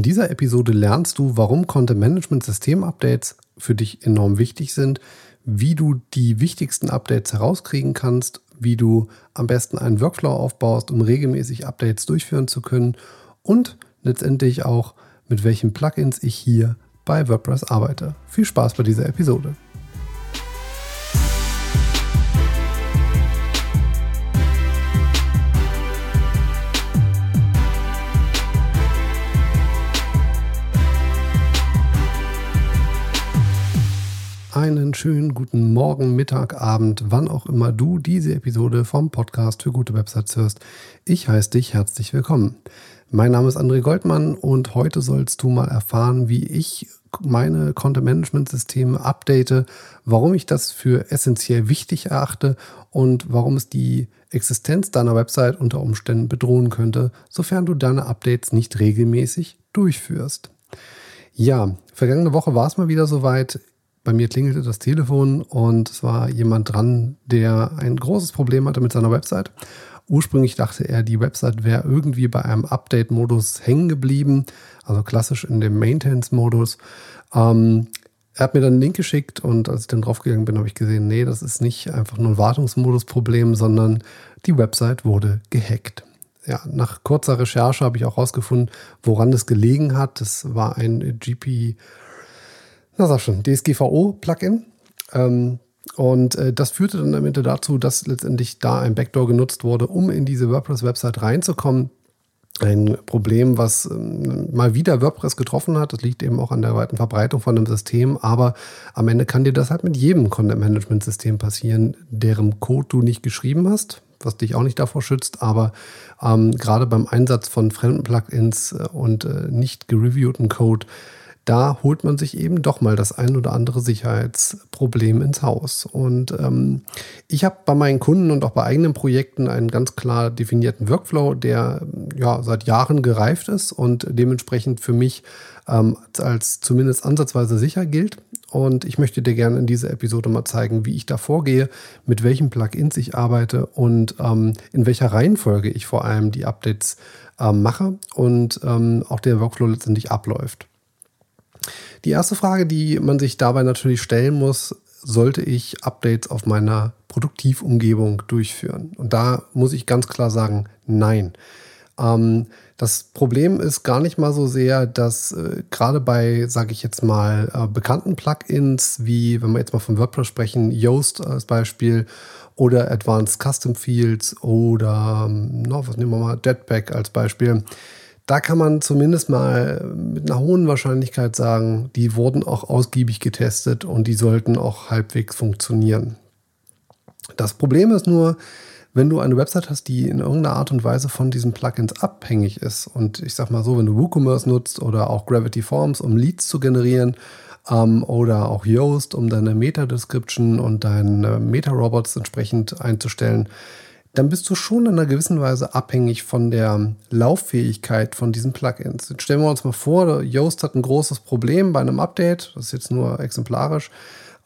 In dieser Episode lernst du, warum Content-Management-System-Updates für dich enorm wichtig sind, wie du die wichtigsten Updates herauskriegen kannst, wie du am besten einen Workflow aufbaust, um regelmäßig Updates durchführen zu können und letztendlich auch, mit welchen Plugins ich hier bei WordPress arbeite. Viel Spaß bei dieser Episode. Schönen guten Morgen, Mittag, Abend, wann auch immer du diese Episode vom Podcast für gute Websites hörst. Ich heiße dich herzlich willkommen. Mein Name ist André Goldmann und heute sollst du mal erfahren, wie ich meine Content-Management-Systeme update, warum ich das für essentiell wichtig erachte und warum es die Existenz deiner Website unter Umständen bedrohen könnte, sofern du deine Updates nicht regelmäßig durchführst. Ja, vergangene Woche war es mal wieder soweit bei mir klingelte das Telefon und es war jemand dran, der ein großes Problem hatte mit seiner Website. Ursprünglich dachte er, die Website wäre irgendwie bei einem Update-Modus hängen geblieben, also klassisch in dem Maintenance-Modus. Ähm, er hat mir dann einen Link geschickt und als ich dann draufgegangen bin, habe ich gesehen, nee, das ist nicht einfach nur ein Wartungsmodus-Problem, sondern die Website wurde gehackt. Ja, nach kurzer Recherche habe ich auch herausgefunden, woran es gelegen hat. Das war ein GP na sag schon, DSGVO-Plugin. Ähm, und äh, das führte dann am Ende dazu, dass letztendlich da ein Backdoor genutzt wurde, um in diese WordPress-Website reinzukommen. Ein Problem, was ähm, mal wieder WordPress getroffen hat. Das liegt eben auch an der weiten Verbreitung von dem System. Aber am Ende kann dir das halt mit jedem Content-Management-System passieren, deren Code du nicht geschrieben hast, was dich auch nicht davor schützt. Aber ähm, gerade beim Einsatz von fremden Plugins äh, und äh, nicht gereviewten Code da holt man sich eben doch mal das ein oder andere Sicherheitsproblem ins Haus. Und ähm, ich habe bei meinen Kunden und auch bei eigenen Projekten einen ganz klar definierten Workflow, der ja seit Jahren gereift ist und dementsprechend für mich ähm, als zumindest ansatzweise sicher gilt. Und ich möchte dir gerne in dieser Episode mal zeigen, wie ich da vorgehe, mit welchen Plugins ich arbeite und ähm, in welcher Reihenfolge ich vor allem die Updates ähm, mache und ähm, auch der Workflow letztendlich abläuft. Die erste Frage, die man sich dabei natürlich stellen muss, sollte ich Updates auf meiner Produktivumgebung durchführen? Und da muss ich ganz klar sagen, nein. Ähm, das Problem ist gar nicht mal so sehr, dass äh, gerade bei, sage ich jetzt mal, äh, bekannten Plugins, wie wenn wir jetzt mal von WordPress sprechen, Yoast als Beispiel oder Advanced Custom Fields oder, ähm, no, was nehmen wir mal, Jetpack als Beispiel, da kann man zumindest mal mit einer hohen Wahrscheinlichkeit sagen, die wurden auch ausgiebig getestet und die sollten auch halbwegs funktionieren. Das Problem ist nur, wenn du eine Website hast, die in irgendeiner Art und Weise von diesen Plugins abhängig ist. Und ich sag mal so, wenn du WooCommerce nutzt oder auch Gravity Forms, um Leads zu generieren, ähm, oder auch Yoast, um deine Meta-Description und deine Meta-Robots entsprechend einzustellen, dann bist du schon in einer gewissen Weise abhängig von der Lauffähigkeit von diesen Plugins. Jetzt stellen wir uns mal vor, Yoast hat ein großes Problem bei einem Update, das ist jetzt nur exemplarisch,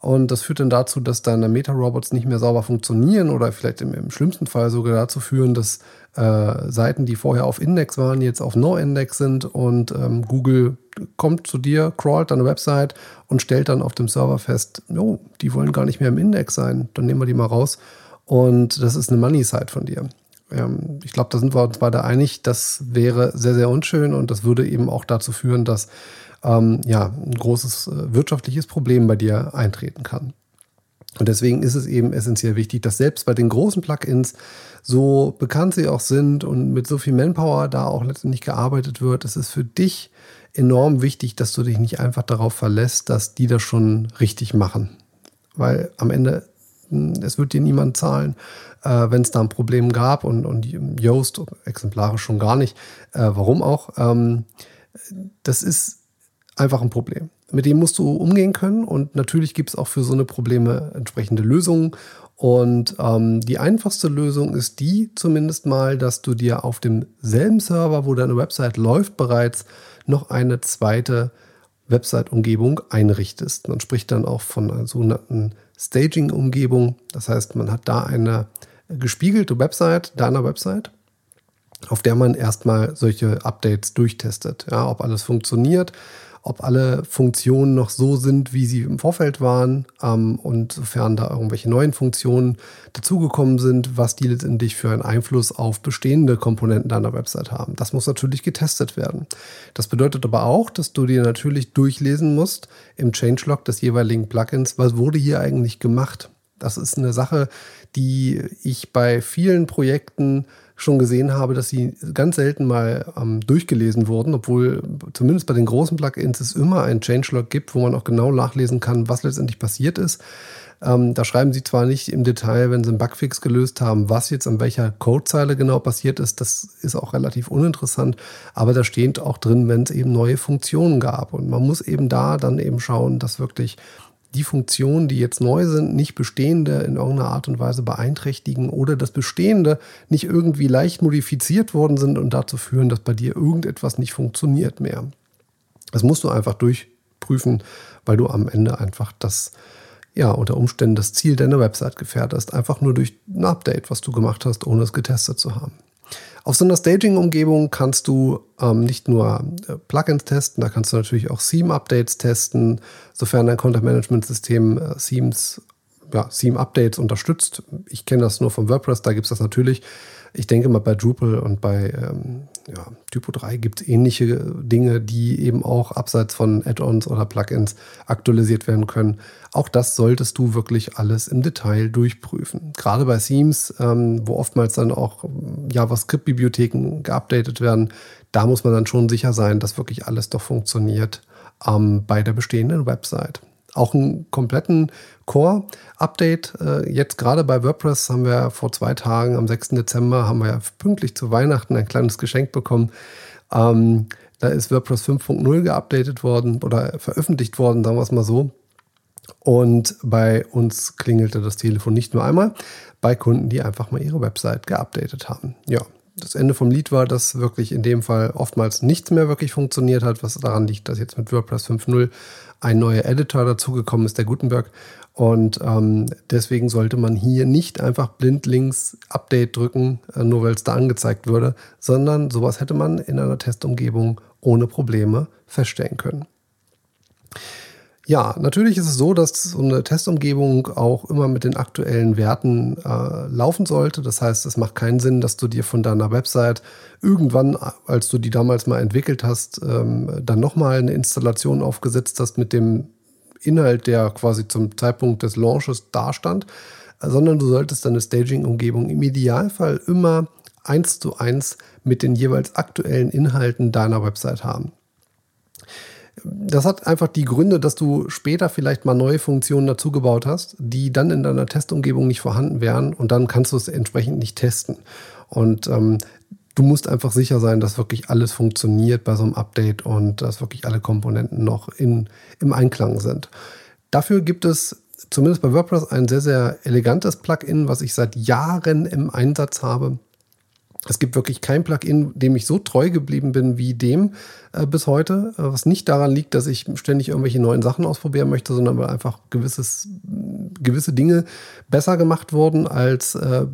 und das führt dann dazu, dass deine Meta-Robots nicht mehr sauber funktionieren oder vielleicht im, im schlimmsten Fall sogar dazu führen, dass äh, Seiten, die vorher auf Index waren, jetzt auf No-Index sind und ähm, Google kommt zu dir, crawlt deine Website und stellt dann auf dem Server fest, oh, die wollen gar nicht mehr im Index sein, dann nehmen wir die mal raus und das ist eine Money-Side von dir. Ähm, ich glaube, da sind wir uns beide einig, das wäre sehr, sehr unschön und das würde eben auch dazu führen, dass ähm, ja, ein großes äh, wirtschaftliches Problem bei dir eintreten kann. Und deswegen ist es eben essentiell wichtig, dass selbst bei den großen Plugins, so bekannt sie auch sind und mit so viel Manpower da auch letztendlich gearbeitet wird, es ist für dich enorm wichtig, dass du dich nicht einfach darauf verlässt, dass die das schon richtig machen. Weil am Ende es wird dir niemand zahlen, äh, wenn es da ein Problem gab und, und Yoast exemplarisch schon gar nicht. Äh, warum auch? Ähm, das ist einfach ein Problem. Mit dem musst du umgehen können und natürlich gibt es auch für so eine Probleme entsprechende Lösungen. Und ähm, die einfachste Lösung ist die zumindest mal, dass du dir auf demselben Server, wo deine Website läuft, bereits noch eine zweite Website-Umgebung einrichtest. Man spricht dann auch von einer sogenannten Staging-Umgebung. Das heißt, man hat da eine gespiegelte Website deiner Website auf der man erstmal solche Updates durchtestet. Ja, ob alles funktioniert, ob alle Funktionen noch so sind, wie sie im Vorfeld waren ähm, und sofern da irgendwelche neuen Funktionen dazugekommen sind, was die letztendlich für einen Einfluss auf bestehende Komponenten deiner Website haben. Das muss natürlich getestet werden. Das bedeutet aber auch, dass du dir natürlich durchlesen musst im Changelog des jeweiligen Plugins, was wurde hier eigentlich gemacht. Das ist eine Sache, die ich bei vielen Projekten schon gesehen habe, dass sie ganz selten mal ähm, durchgelesen wurden, obwohl zumindest bei den großen Plugins es immer ein Changelog gibt, wo man auch genau nachlesen kann, was letztendlich passiert ist. Ähm, da schreiben sie zwar nicht im Detail, wenn sie einen Bugfix gelöst haben, was jetzt an welcher Codezeile genau passiert ist, das ist auch relativ uninteressant, aber da steht auch drin, wenn es eben neue Funktionen gab. Und man muss eben da dann eben schauen, dass wirklich die Funktionen, die jetzt neu sind, nicht bestehende in irgendeiner Art und Weise beeinträchtigen oder das bestehende nicht irgendwie leicht modifiziert worden sind und dazu führen, dass bei dir irgendetwas nicht funktioniert mehr. Das musst du einfach durchprüfen, weil du am Ende einfach das, ja, unter Umständen das Ziel deiner Website gefährdest, einfach nur durch ein Update, was du gemacht hast, ohne es getestet zu haben. Auf so einer Staging-Umgebung kannst du ähm, nicht nur äh, Plugins testen, da kannst du natürlich auch Theme-Updates testen, sofern dein Content-Management-System äh, Themes, ja, Theme-Updates unterstützt. Ich kenne das nur vom WordPress, da gibt es das natürlich. Ich denke mal, bei Drupal und bei ähm, ja, Typo 3 gibt es ähnliche Dinge, die eben auch abseits von Add-ons oder Plugins aktualisiert werden können. Auch das solltest du wirklich alles im Detail durchprüfen. Gerade bei Themes, ähm, wo oftmals dann auch JavaScript-Bibliotheken geupdatet werden, da muss man dann schon sicher sein, dass wirklich alles doch funktioniert ähm, bei der bestehenden Website auch einen kompletten Core-Update. Äh, jetzt gerade bei WordPress haben wir vor zwei Tagen, am 6. Dezember, haben wir ja pünktlich zu Weihnachten ein kleines Geschenk bekommen. Ähm, da ist WordPress 5.0 geupdatet worden oder veröffentlicht worden, sagen wir es mal so. Und bei uns klingelte das Telefon nicht nur einmal, bei Kunden, die einfach mal ihre Website geupdatet haben. Ja, das Ende vom Lied war, dass wirklich in dem Fall oftmals nichts mehr wirklich funktioniert hat, was daran liegt, dass jetzt mit WordPress 5.0 ein neuer Editor dazugekommen ist, der Gutenberg. Und ähm, deswegen sollte man hier nicht einfach blindlings Update drücken, äh, nur weil es da angezeigt würde, sondern sowas hätte man in einer Testumgebung ohne Probleme feststellen können. Ja, natürlich ist es so, dass so eine Testumgebung auch immer mit den aktuellen Werten äh, laufen sollte. Das heißt, es macht keinen Sinn, dass du dir von deiner Website irgendwann, als du die damals mal entwickelt hast, ähm, dann nochmal eine Installation aufgesetzt hast mit dem Inhalt, der quasi zum Zeitpunkt des Launches dastand, sondern du solltest deine Staging-Umgebung im Idealfall immer eins zu eins mit den jeweils aktuellen Inhalten deiner Website haben das hat einfach die Gründe, dass du später vielleicht mal neue Funktionen dazugebaut hast, die dann in deiner Testumgebung nicht vorhanden wären und dann kannst du es entsprechend nicht testen. Und ähm, du musst einfach sicher sein, dass wirklich alles funktioniert bei so einem Update und dass wirklich alle Komponenten noch in, im Einklang sind. Dafür gibt es zumindest bei WordPress ein sehr, sehr elegantes Plugin, was ich seit Jahren im Einsatz habe. Es gibt wirklich kein Plugin, dem ich so treu geblieben bin wie dem äh, bis heute, äh, was nicht daran liegt, dass ich ständig irgendwelche neuen Sachen ausprobieren möchte, sondern weil einfach gewisses, gewisse Dinge besser gemacht wurden als äh,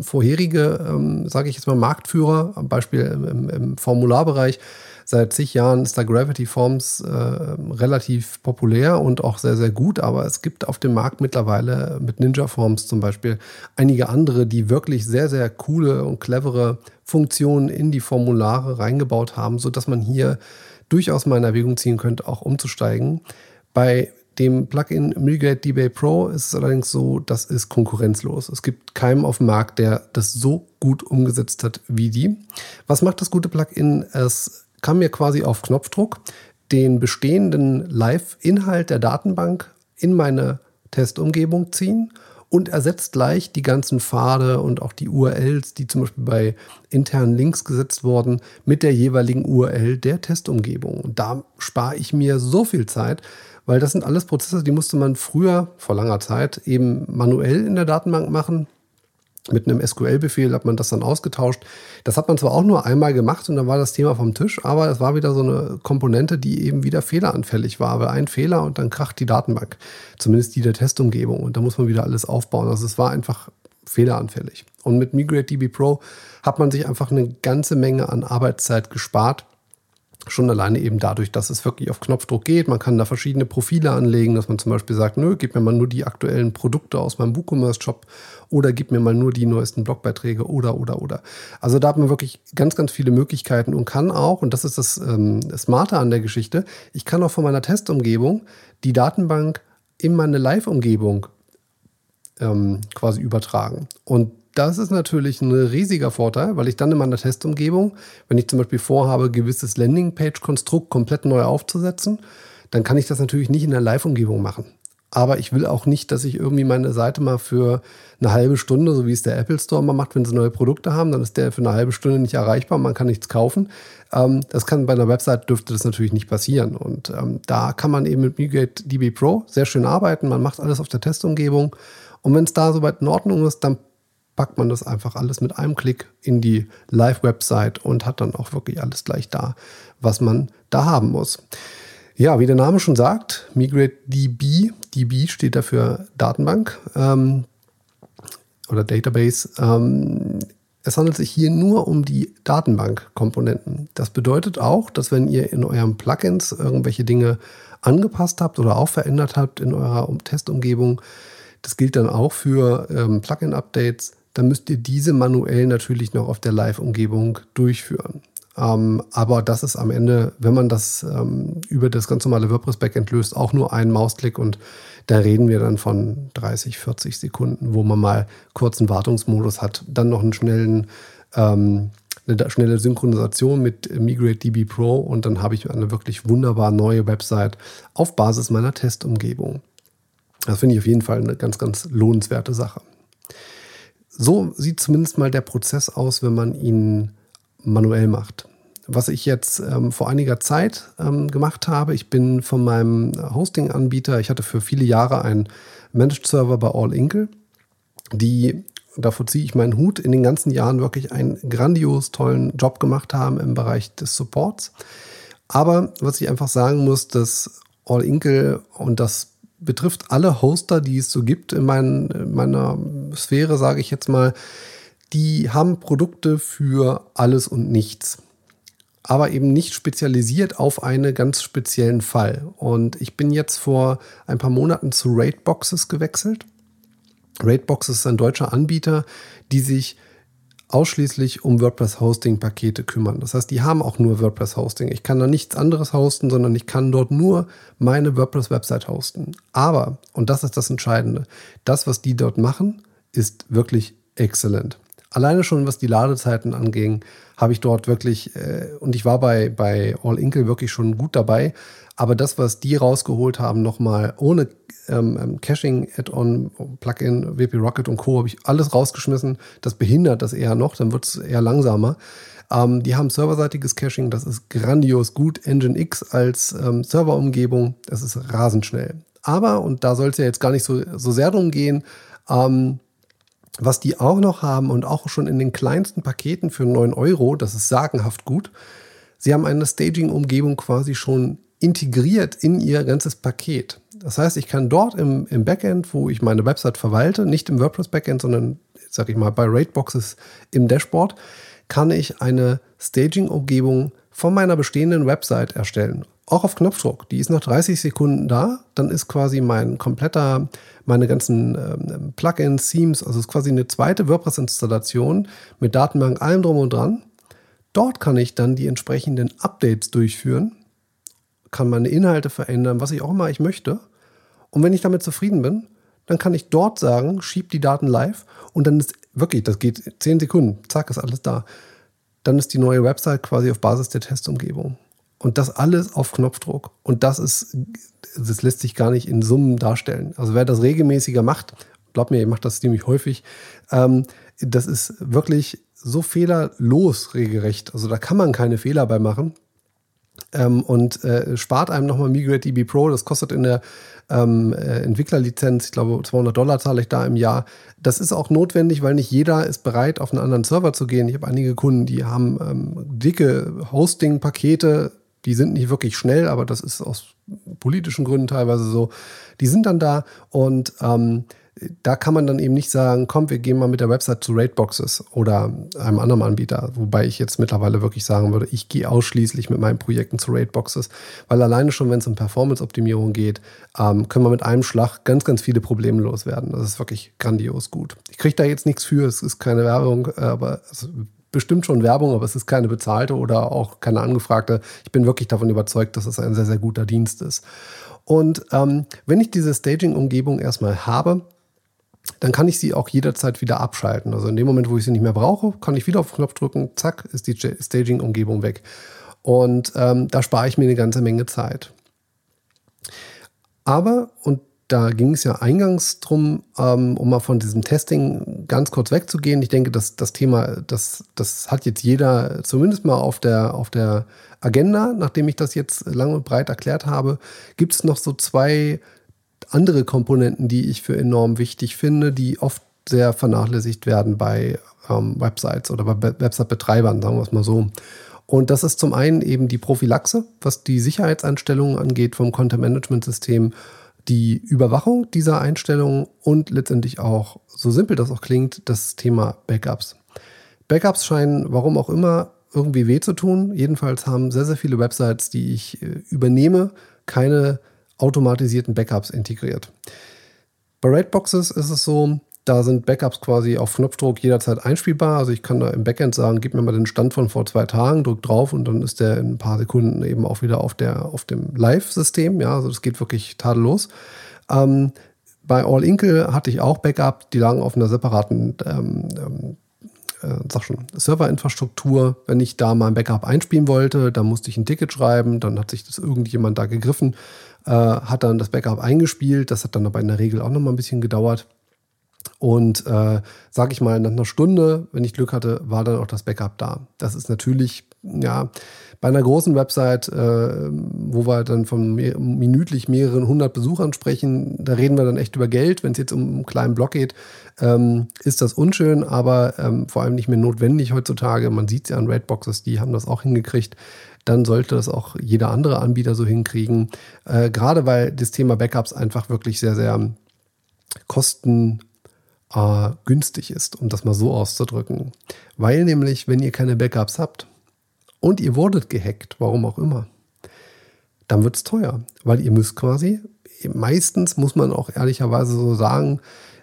vorherige, ähm, sage ich jetzt mal, Marktführer, am Beispiel im, im Formularbereich Seit zig Jahren ist da Gravity Forms äh, relativ populär und auch sehr, sehr gut, aber es gibt auf dem Markt mittlerweile mit Ninja Forms zum Beispiel einige andere, die wirklich sehr, sehr coole und clevere Funktionen in die Formulare reingebaut haben, sodass man hier durchaus mal in Erwägung ziehen könnte, auch umzusteigen. Bei dem Plugin Migrate DBay Pro ist es allerdings so, das ist konkurrenzlos. Es gibt keinen auf dem Markt, der das so gut umgesetzt hat wie die. Was macht das gute Plugin? Es kann mir quasi auf Knopfdruck den bestehenden Live-Inhalt der Datenbank in meine Testumgebung ziehen und ersetzt gleich die ganzen Pfade und auch die URLs, die zum Beispiel bei internen Links gesetzt wurden, mit der jeweiligen URL der Testumgebung. Und da spare ich mir so viel Zeit, weil das sind alles Prozesse, die musste man früher, vor langer Zeit, eben manuell in der Datenbank machen mit einem SQL-Befehl hat man das dann ausgetauscht. Das hat man zwar auch nur einmal gemacht und dann war das Thema vom Tisch, aber es war wieder so eine Komponente, die eben wieder fehleranfällig war. Weil ein Fehler und dann kracht die Datenbank, zumindest die der Testumgebung und da muss man wieder alles aufbauen. Also es war einfach fehleranfällig. Und mit Migrate DB Pro hat man sich einfach eine ganze Menge an Arbeitszeit gespart Schon alleine eben dadurch, dass es wirklich auf Knopfdruck geht. Man kann da verschiedene Profile anlegen, dass man zum Beispiel sagt, nö, gib mir mal nur die aktuellen Produkte aus meinem WooCommerce-Shop oder gib mir mal nur die neuesten Blogbeiträge oder, oder, oder. Also da hat man wirklich ganz, ganz viele Möglichkeiten und kann auch, und das ist das ähm, Smarte an der Geschichte, ich kann auch von meiner Testumgebung die Datenbank in meine Live-Umgebung ähm, quasi übertragen. Und das ist natürlich ein riesiger Vorteil, weil ich dann in meiner Testumgebung, wenn ich zum Beispiel vorhabe, gewisses Landingpage-Konstrukt komplett neu aufzusetzen, dann kann ich das natürlich nicht in der Live-Umgebung machen. Aber ich will auch nicht, dass ich irgendwie meine Seite mal für eine halbe Stunde, so wie es der Apple Store mal macht, wenn sie neue Produkte haben, dann ist der für eine halbe Stunde nicht erreichbar, man kann nichts kaufen. Ähm, das kann bei einer Website dürfte das natürlich nicht passieren. Und ähm, da kann man eben mit Migrate DB Pro sehr schön arbeiten. Man macht alles auf der Testumgebung. Und wenn es da soweit in Ordnung ist, dann packt man das einfach alles mit einem Klick in die Live-Website und hat dann auch wirklich alles gleich da, was man da haben muss. Ja, wie der Name schon sagt, Migrate DB, DB steht dafür Datenbank ähm, oder Database. Ähm, es handelt sich hier nur um die Datenbank-Komponenten. Das bedeutet auch, dass wenn ihr in eurem Plugins irgendwelche Dinge angepasst habt oder auch verändert habt in eurer Testumgebung, das gilt dann auch für ähm, Plugin-Updates, dann müsst ihr diese manuell natürlich noch auf der Live-Umgebung durchführen. Ähm, aber das ist am Ende, wenn man das ähm, über das ganz normale WordPress-Backend löst, auch nur ein Mausklick und da reden wir dann von 30, 40 Sekunden, wo man mal kurz einen Wartungsmodus hat, dann noch einen schnellen, ähm, eine schnelle Synchronisation mit Migrate DB Pro und dann habe ich eine wirklich wunderbar neue Website auf Basis meiner Testumgebung. Das finde ich auf jeden Fall eine ganz, ganz lohnenswerte Sache. So sieht zumindest mal der Prozess aus, wenn man ihn manuell macht. Was ich jetzt ähm, vor einiger Zeit ähm, gemacht habe, ich bin von meinem Hosting-Anbieter, ich hatte für viele Jahre einen Managed Server bei All Inkle, die, davor ziehe ich meinen Hut, in den ganzen Jahren wirklich einen grandios tollen Job gemacht haben im Bereich des Supports. Aber was ich einfach sagen muss, dass All Inkle und das betrifft alle Hoster, die es so gibt in, mein, in meiner Sphäre, sage ich jetzt mal. Die haben Produkte für alles und nichts, aber eben nicht spezialisiert auf einen ganz speziellen Fall. Und ich bin jetzt vor ein paar Monaten zu Raidboxes gewechselt. Raidboxes ist ein deutscher Anbieter, die sich ausschließlich um WordPress-Hosting-Pakete kümmern. Das heißt, die haben auch nur WordPress-Hosting. Ich kann da nichts anderes hosten, sondern ich kann dort nur meine WordPress-Website hosten. Aber, und das ist das Entscheidende, das, was die dort machen, ist wirklich exzellent. Alleine schon, was die Ladezeiten anging, habe ich dort wirklich, äh, und ich war bei, bei All Inkle wirklich schon gut dabei, aber das, was die rausgeholt haben, nochmal ohne ähm, ähm, Caching, Add-on, Plugin, WP Rocket und Co. habe ich alles rausgeschmissen. Das behindert das eher noch, dann wird es eher langsamer. Ähm, die haben serverseitiges Caching, das ist grandios gut. Engine X als ähm, Serverumgebung, das ist rasend schnell. Aber, und da soll es ja jetzt gar nicht so, so sehr drum gehen, ähm, was die auch noch haben und auch schon in den kleinsten Paketen für 9 Euro, das ist sagenhaft gut, sie haben eine Staging-Umgebung quasi schon integriert in ihr ganzes Paket. Das heißt, ich kann dort im, im Backend, wo ich meine Website verwalte, nicht im WordPress-Backend, sondern, sag ich mal, bei Rateboxes im Dashboard, kann ich eine Staging-Umgebung von meiner bestehenden Website erstellen. Auch auf Knopfdruck. Die ist nach 30 Sekunden da. Dann ist quasi mein kompletter, meine ganzen ähm, Plugins, Themes, also ist quasi eine zweite WordPress-Installation mit Datenbank, allem drum und dran. Dort kann ich dann die entsprechenden Updates durchführen kann meine Inhalte verändern, was ich auch immer ich möchte. Und wenn ich damit zufrieden bin, dann kann ich dort sagen, schieb die Daten live und dann ist wirklich, das geht 10 Sekunden, zack, ist alles da. Dann ist die neue Website quasi auf Basis der Testumgebung. Und das alles auf Knopfdruck. Und das ist, das lässt sich gar nicht in Summen darstellen. Also wer das regelmäßiger macht, glaub mir, ihr macht das ziemlich häufig, ähm, das ist wirklich so fehlerlos regelrecht. Also da kann man keine Fehler bei machen ähm, und äh, spart einem nochmal Migrate DB Pro. Das kostet in der ähm, äh, Entwicklerlizenz, ich glaube 200 Dollar zahle ich da im Jahr. Das ist auch notwendig, weil nicht jeder ist bereit, auf einen anderen Server zu gehen. Ich habe einige Kunden, die haben ähm, dicke Hosting-Pakete, die sind nicht wirklich schnell, aber das ist aus politischen Gründen teilweise so. Die sind dann da und ähm, da kann man dann eben nicht sagen, komm, wir gehen mal mit der Website zu Rateboxes oder einem anderen Anbieter, wobei ich jetzt mittlerweile wirklich sagen würde, ich gehe ausschließlich mit meinen Projekten zu Rateboxes, weil alleine schon, wenn es um Performance-Optimierung geht, ähm, können wir mit einem Schlag ganz, ganz viele Probleme loswerden. Das ist wirklich grandios gut. Ich kriege da jetzt nichts für, es ist keine Werbung, aber es bestimmt schon Werbung, aber es ist keine bezahlte oder auch keine angefragte. Ich bin wirklich davon überzeugt, dass es ein sehr, sehr guter Dienst ist. Und ähm, wenn ich diese Staging-Umgebung erstmal habe, dann kann ich sie auch jederzeit wieder abschalten. Also in dem Moment, wo ich sie nicht mehr brauche, kann ich wieder auf den Knopf drücken, zack, ist die Staging-Umgebung weg. Und ähm, da spare ich mir eine ganze Menge Zeit. Aber, und da ging es ja eingangs drum, ähm, um mal von diesem Testing ganz kurz wegzugehen. Ich denke, dass das Thema, das, das hat jetzt jeder zumindest mal auf der, auf der Agenda, nachdem ich das jetzt lang und breit erklärt habe. Gibt es noch so zwei andere Komponenten, die ich für enorm wichtig finde, die oft sehr vernachlässigt werden bei ähm, Websites oder bei Website-Betreibern, sagen wir es mal so. Und das ist zum einen eben die Prophylaxe, was die Sicherheitseinstellungen angeht vom Content-Management-System die Überwachung dieser Einstellungen und letztendlich auch, so simpel das auch klingt, das Thema Backups. Backups scheinen, warum auch immer, irgendwie weh zu tun. Jedenfalls haben sehr, sehr viele Websites, die ich äh, übernehme, keine automatisierten Backups integriert. Bei Raidboxes ist es so, da sind Backups quasi auf Knopfdruck jederzeit einspielbar. Also ich kann da im Backend sagen, gib mir mal den Stand von vor zwei Tagen, drück drauf und dann ist der in ein paar Sekunden eben auch wieder auf, der, auf dem Live-System. Ja, also das geht wirklich tadellos. Ähm, bei All Inkle hatte ich auch Backup, die lagen auf einer separaten ähm, ähm, äh, sag schon, Serverinfrastruktur. Wenn ich da mal ein Backup einspielen wollte, dann musste ich ein Ticket schreiben, dann hat sich das irgendjemand da gegriffen, äh, hat dann das Backup eingespielt. Das hat dann aber in der Regel auch noch mal ein bisschen gedauert. Und äh, sage ich mal, nach einer Stunde, wenn ich Glück hatte, war dann auch das Backup da. Das ist natürlich, ja, bei einer großen Website, äh, wo wir dann von mehr, minütlich mehreren hundert Besuchern sprechen, da reden wir dann echt über Geld. Wenn es jetzt um einen kleinen Blog geht, ähm, ist das unschön, aber ähm, vor allem nicht mehr notwendig heutzutage. Man sieht es ja an Raidboxes, die haben das auch hingekriegt. Dann sollte das auch jeder andere Anbieter so hinkriegen. Äh, gerade weil das Thema Backups einfach wirklich sehr, sehr kosten äh, günstig ist, um das mal so auszudrücken. Weil nämlich, wenn ihr keine Backups habt und ihr wurdet gehackt, warum auch immer, dann wird es teuer, weil ihr müsst quasi, meistens muss man auch ehrlicherweise so sagen,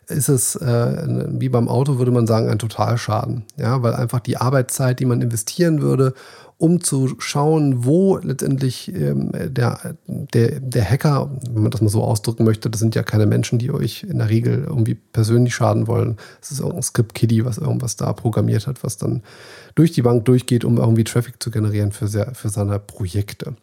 ist es äh, wie beim Auto, würde man sagen, ein Totalschaden. Ja, weil einfach die Arbeitszeit, die man investieren würde, um zu schauen, wo letztendlich ähm, der, der, der Hacker, wenn man das mal so ausdrücken möchte, das sind ja keine Menschen, die euch in der Regel irgendwie persönlich schaden wollen. Es ist irgendein Script-Kiddie, was irgendwas da programmiert hat, was dann durch die Bank durchgeht, um irgendwie Traffic zu generieren für, sehr, für seine Projekte.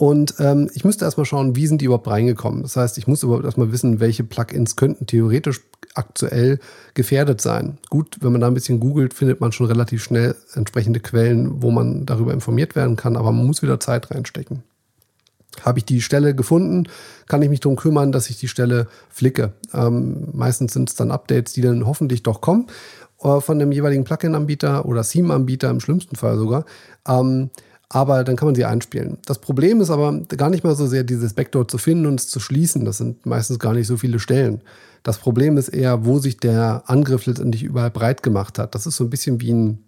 Und ähm, ich müsste erstmal schauen, wie sind die überhaupt reingekommen. Das heißt, ich muss überhaupt erstmal wissen, welche Plugins könnten theoretisch aktuell gefährdet sein. Gut, wenn man da ein bisschen googelt, findet man schon relativ schnell entsprechende Quellen, wo man darüber informiert werden kann, aber man muss wieder Zeit reinstecken. Habe ich die Stelle gefunden, kann ich mich darum kümmern, dass ich die Stelle flicke. Ähm, meistens sind es dann Updates, die dann hoffentlich doch kommen äh, von dem jeweiligen Plugin-Anbieter oder Theme-Anbieter im schlimmsten Fall sogar. Ähm, aber dann kann man sie einspielen. Das Problem ist aber gar nicht mal so sehr, dieses Backdoor zu finden und es zu schließen. Das sind meistens gar nicht so viele Stellen. Das Problem ist eher, wo sich der Angriff letztendlich überall breit gemacht hat. Das ist so ein bisschen wie ein,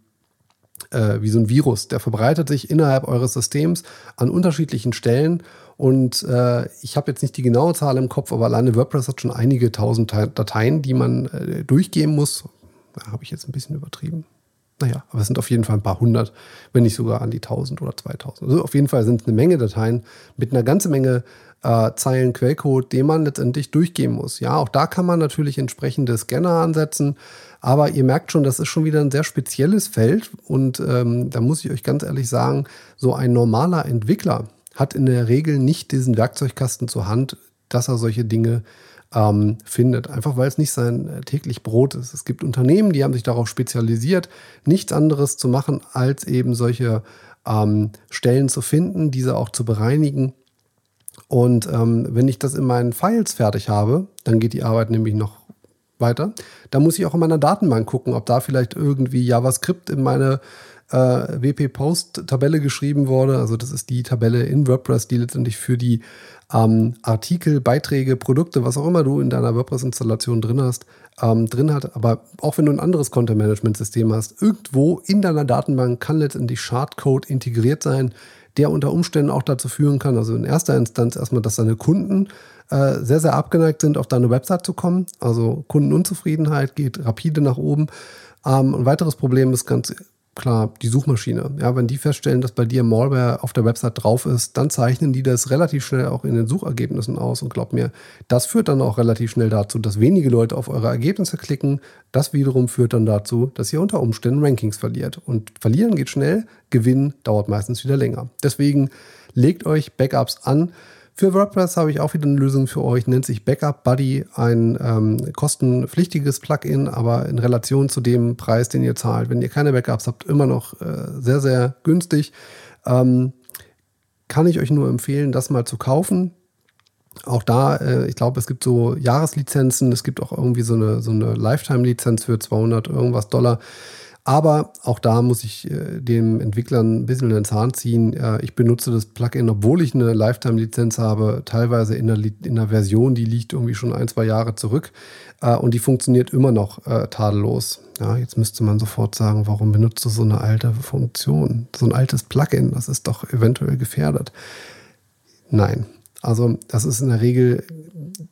äh, wie so ein Virus. Der verbreitet sich innerhalb eures Systems an unterschiedlichen Stellen. Und äh, ich habe jetzt nicht die genaue Zahl im Kopf, aber alleine WordPress hat schon einige tausend Dateien, die man äh, durchgehen muss. Da habe ich jetzt ein bisschen übertrieben. Naja, aber es sind auf jeden Fall ein paar hundert, wenn nicht sogar an die tausend oder zweitausend. Also auf jeden Fall sind es eine Menge Dateien mit einer ganzen Menge äh, Zeilen Quellcode, den man letztendlich durchgehen muss. Ja, auch da kann man natürlich entsprechende Scanner ansetzen, aber ihr merkt schon, das ist schon wieder ein sehr spezielles Feld und ähm, da muss ich euch ganz ehrlich sagen, so ein normaler Entwickler hat in der Regel nicht diesen Werkzeugkasten zur Hand, dass er solche Dinge ähm, findet. Einfach weil es nicht sein äh, täglich Brot ist. Es gibt Unternehmen, die haben sich darauf spezialisiert, nichts anderes zu machen, als eben solche ähm, Stellen zu finden, diese auch zu bereinigen. Und ähm, wenn ich das in meinen Files fertig habe, dann geht die Arbeit nämlich noch weiter. Da muss ich auch in meiner Datenbank gucken, ob da vielleicht irgendwie JavaScript in meine äh, WP-Post-Tabelle geschrieben wurde. Also das ist die Tabelle in WordPress, die letztendlich für die ähm, Artikel, Beiträge, Produkte, was auch immer du in deiner WordPress-Installation drin hast, ähm, drin hat. Aber auch wenn du ein anderes Content-Management-System hast, irgendwo in deiner Datenbank kann letztendlich Shardcode integriert sein, der unter Umständen auch dazu führen kann, also in erster Instanz erstmal, dass deine Kunden äh, sehr, sehr abgeneigt sind, auf deine Website zu kommen. Also Kundenunzufriedenheit geht rapide nach oben. Ähm, ein weiteres Problem ist ganz klar die Suchmaschine. Ja, wenn die feststellen, dass bei dir Malware auf der Website drauf ist, dann zeichnen die das relativ schnell auch in den Suchergebnissen aus. Und glaub mir, das führt dann auch relativ schnell dazu, dass wenige Leute auf eure Ergebnisse klicken. Das wiederum führt dann dazu, dass ihr unter Umständen Rankings verliert. Und verlieren geht schnell, gewinnen dauert meistens wieder länger. Deswegen legt euch Backups an. Für WordPress habe ich auch wieder eine Lösung für euch, nennt sich Backup Buddy, ein ähm, kostenpflichtiges Plugin, aber in Relation zu dem Preis, den ihr zahlt, wenn ihr keine Backups habt, immer noch äh, sehr, sehr günstig. Ähm, kann ich euch nur empfehlen, das mal zu kaufen. Auch da, äh, ich glaube, es gibt so Jahreslizenzen, es gibt auch irgendwie so eine, so eine Lifetime-Lizenz für 200 irgendwas Dollar. Aber auch da muss ich äh, dem Entwicklern ein bisschen in den Zahn ziehen. Äh, ich benutze das Plugin, obwohl ich eine Lifetime-Lizenz habe, teilweise in einer, in einer Version, die liegt irgendwie schon ein, zwei Jahre zurück. Äh, und die funktioniert immer noch äh, tadellos. Ja, jetzt müsste man sofort sagen, warum benutzt du so eine alte Funktion? So ein altes Plugin, das ist doch eventuell gefährdet. Nein, also das ist in der Regel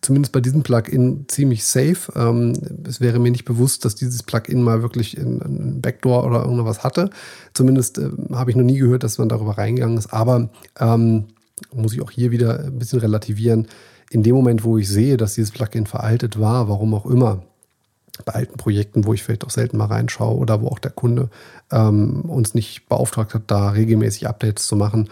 zumindest bei diesem Plugin ziemlich safe. Ähm, es wäre mir nicht bewusst, dass dieses Plugin mal wirklich ein Backdoor oder irgendwas hatte. Zumindest äh, habe ich noch nie gehört, dass man darüber reingegangen ist. Aber ähm, muss ich auch hier wieder ein bisschen relativieren. In dem Moment, wo ich sehe, dass dieses Plugin veraltet war, warum auch immer, bei alten Projekten, wo ich vielleicht auch selten mal reinschaue oder wo auch der Kunde ähm, uns nicht beauftragt hat, da regelmäßig Updates zu machen.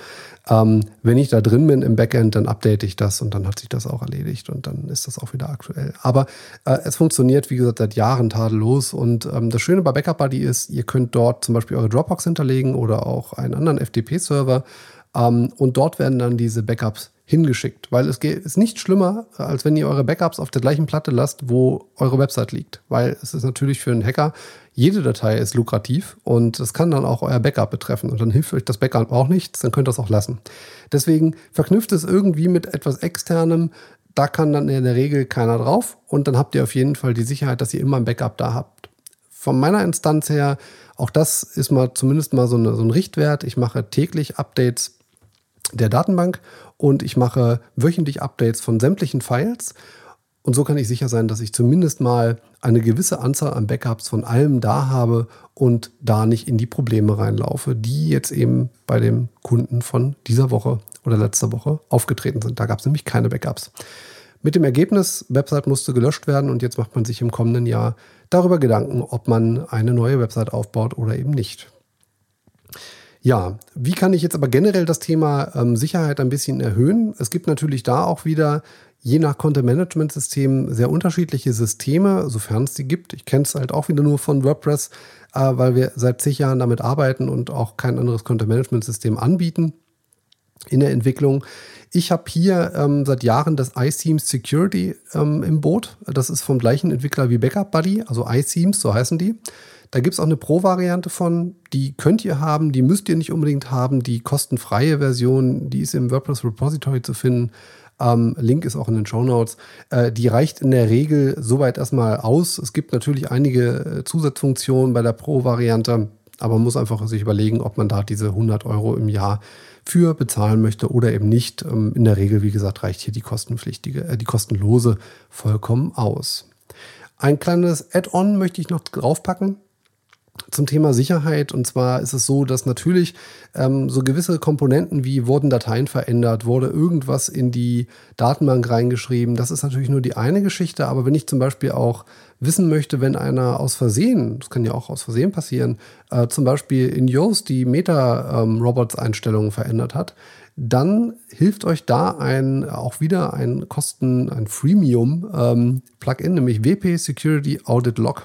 Ähm, wenn ich da drin bin im Backend, dann update ich das und dann hat sich das auch erledigt und dann ist das auch wieder aktuell. Aber äh, es funktioniert, wie gesagt, seit Jahren tadellos und ähm, das Schöne bei Backup Buddy ist, ihr könnt dort zum Beispiel eure Dropbox hinterlegen oder auch einen anderen FTP-Server ähm, und dort werden dann diese Backups hingeschickt, weil es ist nicht schlimmer, als wenn ihr eure Backups auf der gleichen Platte lasst, wo eure Website liegt, weil es ist natürlich für einen Hacker, jede Datei ist lukrativ und es kann dann auch euer Backup betreffen und dann hilft euch das Backup auch nichts, dann könnt ihr es auch lassen. Deswegen verknüpft es irgendwie mit etwas externem, da kann dann in der Regel keiner drauf und dann habt ihr auf jeden Fall die Sicherheit, dass ihr immer ein Backup da habt. Von meiner Instanz her, auch das ist mal zumindest mal so, eine, so ein Richtwert. Ich mache täglich Updates der Datenbank und ich mache wöchentlich Updates von sämtlichen Files. Und so kann ich sicher sein, dass ich zumindest mal eine gewisse Anzahl an Backups von allem da habe und da nicht in die Probleme reinlaufe, die jetzt eben bei dem Kunden von dieser Woche oder letzter Woche aufgetreten sind. Da gab es nämlich keine Backups. Mit dem Ergebnis, Website musste gelöscht werden und jetzt macht man sich im kommenden Jahr darüber Gedanken, ob man eine neue Website aufbaut oder eben nicht. Ja, wie kann ich jetzt aber generell das Thema ähm, Sicherheit ein bisschen erhöhen? Es gibt natürlich da auch wieder je nach Content-Management-System sehr unterschiedliche Systeme, sofern es die gibt. Ich kenne es halt auch wieder nur von WordPress, äh, weil wir seit zig Jahren damit arbeiten und auch kein anderes Content-Management-System anbieten in der Entwicklung. Ich habe hier ähm, seit Jahren das iSeams Security ähm, im Boot. Das ist vom gleichen Entwickler wie Backup Buddy, also iSeams, so heißen die. Da gibt es auch eine Pro-Variante von, die könnt ihr haben, die müsst ihr nicht unbedingt haben. Die kostenfreie Version, die ist im WordPress Repository zu finden. Ähm, Link ist auch in den Show Notes. Äh, die reicht in der Regel soweit erstmal aus. Es gibt natürlich einige äh, Zusatzfunktionen bei der Pro-Variante, aber man muss einfach sich überlegen, ob man da diese 100 Euro im Jahr für bezahlen möchte oder eben nicht. Ähm, in der Regel, wie gesagt, reicht hier die kostenpflichtige, äh, die kostenlose vollkommen aus. Ein kleines Add-on möchte ich noch draufpacken zum Thema Sicherheit. Und zwar ist es so, dass natürlich ähm, so gewisse Komponenten wie wurden Dateien verändert, wurde irgendwas in die Datenbank reingeschrieben. Das ist natürlich nur die eine Geschichte. Aber wenn ich zum Beispiel auch wissen möchte, wenn einer aus Versehen, das kann ja auch aus Versehen passieren, äh, zum Beispiel in Yoast die Meta-Robots-Einstellungen ähm, verändert hat, dann hilft euch da ein, auch wieder ein Kosten, ein Freemium-Plugin, ähm, nämlich WP Security Audit Log.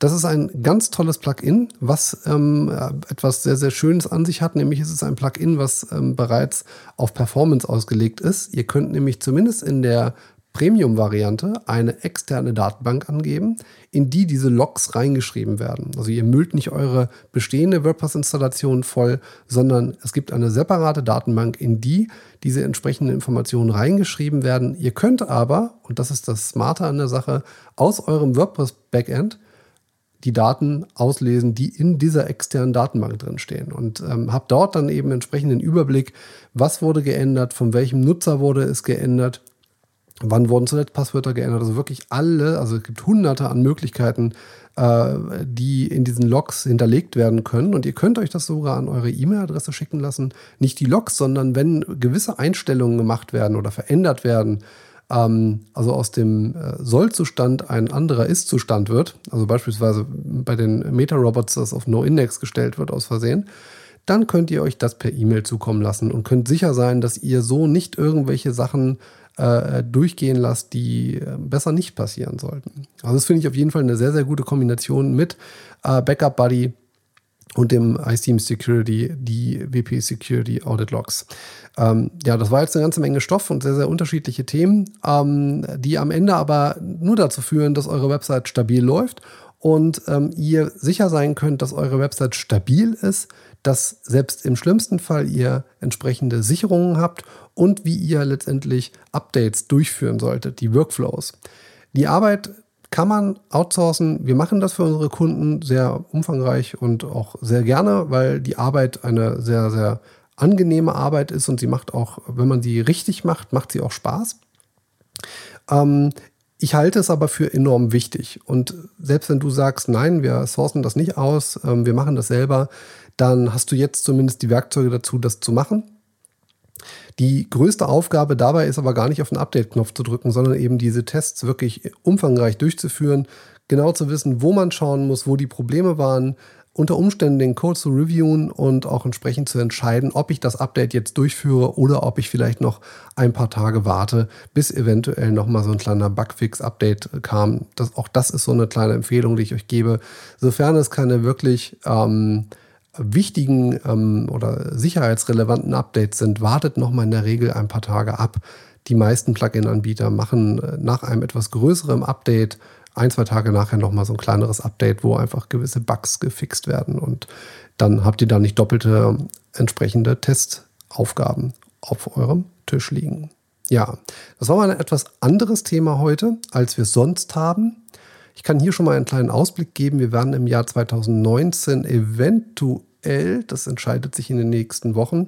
Das ist ein ganz tolles Plugin, was ähm, etwas sehr, sehr Schönes an sich hat. Nämlich ist es ein Plugin, was ähm, bereits auf Performance ausgelegt ist. Ihr könnt nämlich zumindest in der Premium-Variante eine externe Datenbank angeben, in die diese Logs reingeschrieben werden. Also ihr müllt nicht eure bestehende WordPress-Installation voll, sondern es gibt eine separate Datenbank, in die diese entsprechenden Informationen reingeschrieben werden. Ihr könnt aber, und das ist das Smarte an der Sache, aus eurem WordPress-Backend die Daten auslesen, die in dieser externen Datenbank drin stehen. Und ähm, habt dort dann eben entsprechenden Überblick, was wurde geändert, von welchem Nutzer wurde es geändert Wann wurden zuletzt Passwörter geändert? Also wirklich alle, also es gibt hunderte an Möglichkeiten, äh, die in diesen Logs hinterlegt werden können. Und ihr könnt euch das sogar an eure E-Mail-Adresse schicken lassen. Nicht die Logs, sondern wenn gewisse Einstellungen gemacht werden oder verändert werden, ähm, also aus dem äh, Soll-Zustand ein anderer Ist-Zustand wird, also beispielsweise bei den Meta-Robots das auf No-Index gestellt wird aus Versehen, dann könnt ihr euch das per E-Mail zukommen lassen und könnt sicher sein, dass ihr so nicht irgendwelche Sachen äh, durchgehen lasst, die äh, besser nicht passieren sollten. Also das finde ich auf jeden Fall eine sehr, sehr gute Kombination mit äh, Backup Buddy und dem iSteam Security, die WP Security Audit Logs. Ähm, ja, das war jetzt eine ganze Menge Stoff und sehr, sehr unterschiedliche Themen, ähm, die am Ende aber nur dazu führen, dass eure Website stabil läuft und ähm, ihr sicher sein könnt, dass eure Website stabil ist, dass selbst im schlimmsten Fall ihr entsprechende Sicherungen habt und wie ihr letztendlich Updates durchführen solltet, die Workflows. Die Arbeit kann man outsourcen. Wir machen das für unsere Kunden sehr umfangreich und auch sehr gerne, weil die Arbeit eine sehr, sehr angenehme Arbeit ist und sie macht auch, wenn man sie richtig macht, macht sie auch Spaß. Ähm, ich halte es aber für enorm wichtig. Und selbst wenn du sagst, nein, wir sourcen das nicht aus, ähm, wir machen das selber, dann hast du jetzt zumindest die Werkzeuge dazu, das zu machen. Die größte Aufgabe dabei ist aber gar nicht auf den Update-Knopf zu drücken, sondern eben diese Tests wirklich umfangreich durchzuführen, genau zu wissen, wo man schauen muss, wo die Probleme waren, unter Umständen den Code zu reviewen und auch entsprechend zu entscheiden, ob ich das Update jetzt durchführe oder ob ich vielleicht noch ein paar Tage warte, bis eventuell nochmal so ein kleiner Bugfix-Update kam. Das, auch das ist so eine kleine Empfehlung, die ich euch gebe. Sofern es keine wirklich ähm, wichtigen ähm, oder sicherheitsrelevanten Updates sind, wartet nochmal in der Regel ein paar Tage ab. Die meisten Plugin-Anbieter machen äh, nach einem etwas größeren Update ein, zwei Tage nachher nochmal so ein kleineres Update, wo einfach gewisse Bugs gefixt werden und dann habt ihr da nicht doppelte entsprechende Testaufgaben auf eurem Tisch liegen. Ja, das war mal ein etwas anderes Thema heute, als wir es sonst haben. Ich kann hier schon mal einen kleinen Ausblick geben. Wir werden im Jahr 2019 eventuell, das entscheidet sich in den nächsten Wochen,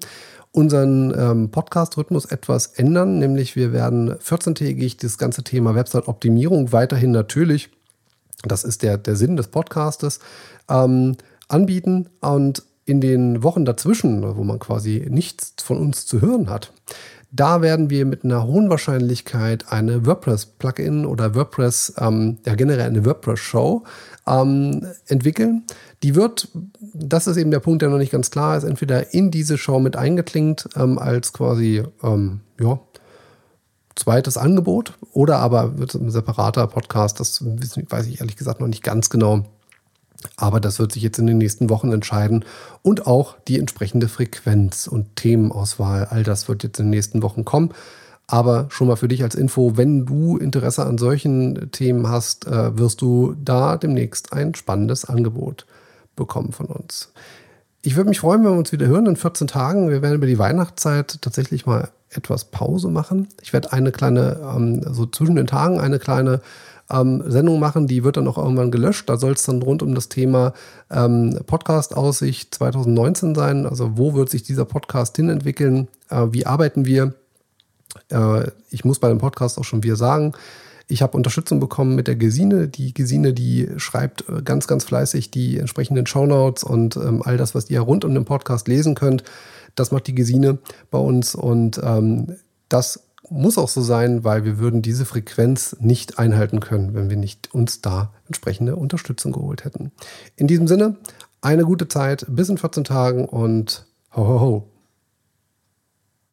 unseren ähm, Podcast-Rhythmus etwas ändern. Nämlich wir werden 14-tägig das ganze Thema Website-Optimierung weiterhin natürlich, das ist der, der Sinn des Podcastes, ähm, anbieten. Und in den Wochen dazwischen, wo man quasi nichts von uns zu hören hat, da werden wir mit einer hohen Wahrscheinlichkeit eine WordPress-Plugin oder WordPress, ähm, ja generell eine WordPress-Show ähm, entwickeln. Die wird, das ist eben der Punkt, der noch nicht ganz klar ist, entweder in diese Show mit eingeklinkt ähm, als quasi, ähm, ja, zweites Angebot oder aber wird es ein separater Podcast, das weiß ich ehrlich gesagt noch nicht ganz genau. Aber das wird sich jetzt in den nächsten Wochen entscheiden. Und auch die entsprechende Frequenz und Themenauswahl. All das wird jetzt in den nächsten Wochen kommen. Aber schon mal für dich als Info, wenn du Interesse an solchen Themen hast, äh, wirst du da demnächst ein spannendes Angebot bekommen von uns. Ich würde mich freuen, wenn wir uns wieder hören in 14 Tagen. Wir werden über die Weihnachtszeit tatsächlich mal etwas Pause machen. Ich werde eine kleine, ähm, so zwischen den Tagen eine kleine ähm, Sendung machen, die wird dann auch irgendwann gelöscht. Da soll es dann rund um das Thema ähm, Podcast-Aussicht 2019 sein. Also wo wird sich dieser Podcast hin entwickeln? Äh, wie arbeiten wir? Äh, ich muss bei dem Podcast auch schon wieder sagen, ich habe Unterstützung bekommen mit der Gesine. Die Gesine, die schreibt äh, ganz, ganz fleißig die entsprechenden Shownotes und ähm, all das, was ihr rund um den Podcast lesen könnt. Das macht die Gesine bei uns und ähm, das muss auch so sein, weil wir würden diese Frequenz nicht einhalten können, wenn wir nicht uns da entsprechende Unterstützung geholt hätten. In diesem Sinne, eine gute Zeit bis in 14 Tagen und ho ho ho.